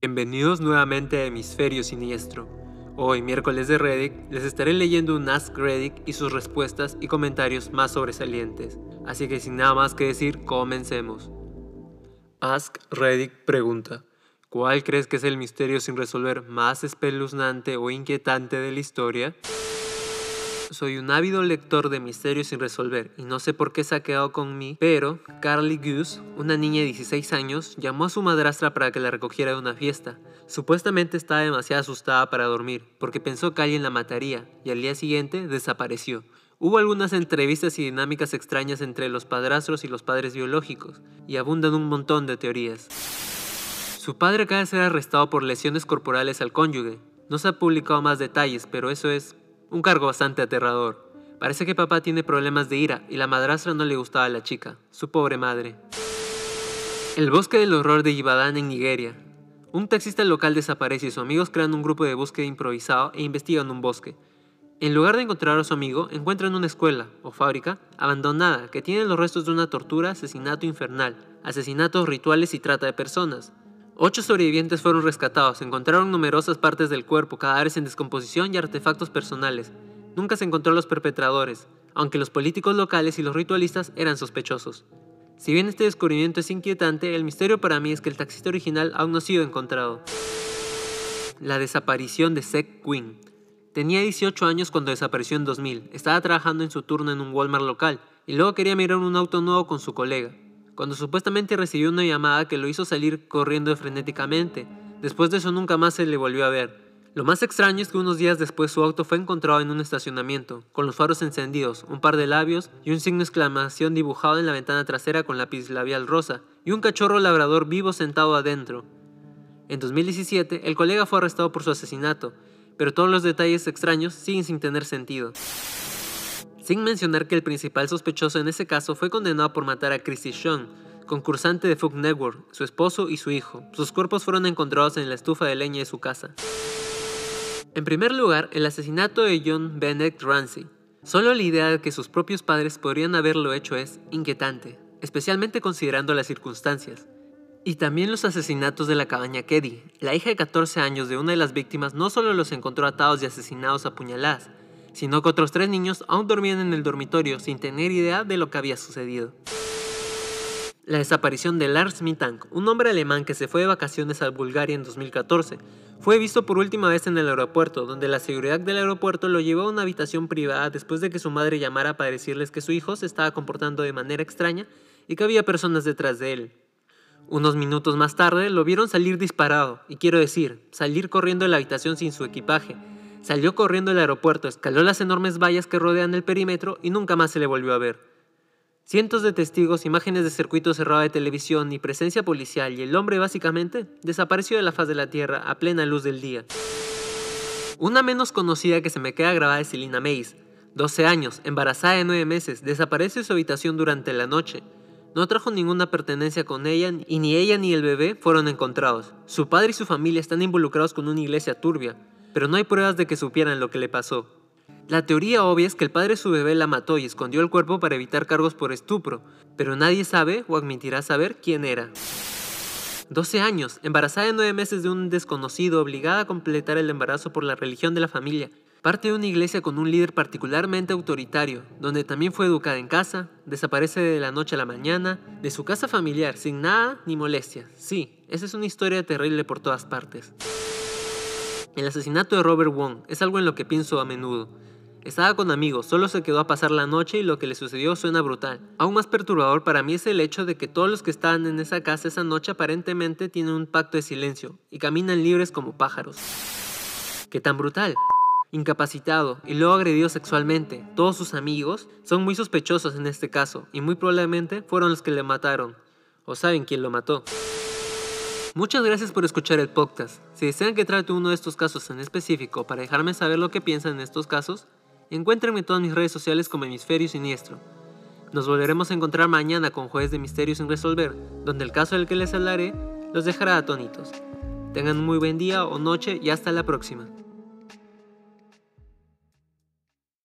Bienvenidos nuevamente a Hemisferio Siniestro. Hoy, miércoles de Reddit, les estaré leyendo un Ask Reddit y sus respuestas y comentarios más sobresalientes. Así que sin nada más que decir, comencemos. Ask Reddit pregunta. ¿Cuál crees que es el misterio sin resolver más espeluznante o inquietante de la historia? Soy un ávido lector de misterios sin resolver y no sé por qué se ha quedado con pero Carly Goose, una niña de 16 años, llamó a su madrastra para que la recogiera de una fiesta. Supuestamente estaba demasiado asustada para dormir, porque pensó que alguien la mataría, y al día siguiente desapareció. Hubo algunas entrevistas y dinámicas extrañas entre los padrastros y los padres biológicos, y abundan un montón de teorías. Su padre acaba de ser arrestado por lesiones corporales al cónyuge. No se ha publicado más detalles, pero eso es un cargo bastante aterrador. Parece que papá tiene problemas de ira y la madrastra no le gustaba a la chica, su pobre madre. El bosque del horror de Ibadan en Nigeria. Un taxista local desaparece y sus amigos crean un grupo de búsqueda improvisado e investigan un bosque. En lugar de encontrar a su amigo, encuentran una escuela o fábrica abandonada que tiene los restos de una tortura, asesinato infernal, asesinatos rituales y trata de personas. Ocho sobrevivientes fueron rescatados, encontraron numerosas partes del cuerpo, cadáveres en descomposición y artefactos personales. Nunca se encontró a los perpetradores, aunque los políticos locales y los ritualistas eran sospechosos. Si bien este descubrimiento es inquietante, el misterio para mí es que el taxista original aún no ha sido encontrado. La desaparición de Seth Quinn. Tenía 18 años cuando desapareció en 2000. Estaba trabajando en su turno en un Walmart local y luego quería mirar un auto nuevo con su colega cuando supuestamente recibió una llamada que lo hizo salir corriendo frenéticamente. Después de eso nunca más se le volvió a ver. Lo más extraño es que unos días después su auto fue encontrado en un estacionamiento, con los faros encendidos, un par de labios y un signo exclamación dibujado en la ventana trasera con lápiz labial rosa, y un cachorro labrador vivo sentado adentro. En 2017, el colega fue arrestado por su asesinato, pero todos los detalles extraños siguen sin tener sentido. Sin mencionar que el principal sospechoso en ese caso fue condenado por matar a Chrissy Sean, concursante de Food Network, su esposo y su hijo. Sus cuerpos fueron encontrados en la estufa de leña de su casa. En primer lugar, el asesinato de John Bennett Ramsey. Solo la idea de que sus propios padres podrían haberlo hecho es inquietante, especialmente considerando las circunstancias. Y también los asesinatos de la cabaña Keddy. La hija de 14 años de una de las víctimas no solo los encontró atados y asesinados a puñaladas, sino que otros tres niños aún dormían en el dormitorio sin tener idea de lo que había sucedido. La desaparición de Lars Mittank, un hombre alemán que se fue de vacaciones a Bulgaria en 2014, fue visto por última vez en el aeropuerto, donde la seguridad del aeropuerto lo llevó a una habitación privada después de que su madre llamara para decirles que su hijo se estaba comportando de manera extraña y que había personas detrás de él. Unos minutos más tarde lo vieron salir disparado, y quiero decir, salir corriendo de la habitación sin su equipaje, Salió corriendo al aeropuerto, escaló las enormes vallas que rodean el perímetro y nunca más se le volvió a ver. Cientos de testigos, imágenes de circuito cerrado de televisión y presencia policial y el hombre básicamente desapareció de la faz de la Tierra a plena luz del día. Una menos conocida que se me queda grabada es Selina Mays, 12 años, embarazada de 9 meses, desaparece de su habitación durante la noche. No trajo ninguna pertenencia con ella y ni ella ni el bebé fueron encontrados. Su padre y su familia están involucrados con una iglesia turbia pero no hay pruebas de que supieran lo que le pasó. La teoría obvia es que el padre de su bebé la mató y escondió el cuerpo para evitar cargos por estupro, pero nadie sabe o admitirá saber quién era. 12 años, embarazada de 9 meses de un desconocido, obligada a completar el embarazo por la religión de la familia, parte de una iglesia con un líder particularmente autoritario, donde también fue educada en casa, desaparece de la noche a la mañana, de su casa familiar, sin nada ni molestias. Sí, esa es una historia terrible por todas partes. El asesinato de Robert Wong es algo en lo que pienso a menudo. Estaba con amigos, solo se quedó a pasar la noche y lo que le sucedió suena brutal. Aún más perturbador para mí es el hecho de que todos los que estaban en esa casa esa noche aparentemente tienen un pacto de silencio y caminan libres como pájaros. ¿Qué tan brutal? Incapacitado y luego agredido sexualmente, todos sus amigos son muy sospechosos en este caso y muy probablemente fueron los que le mataron. O saben quién lo mató. Muchas gracias por escuchar el podcast. Si desean que trate uno de estos casos en específico para dejarme saber lo que piensan en estos casos, encuéntrenme en todas mis redes sociales como Hemisferio Siniestro. Nos volveremos a encontrar mañana con Jueves de Misterios sin Resolver, donde el caso del que les hablaré los dejará atónitos. Tengan un muy buen día o noche y hasta la próxima.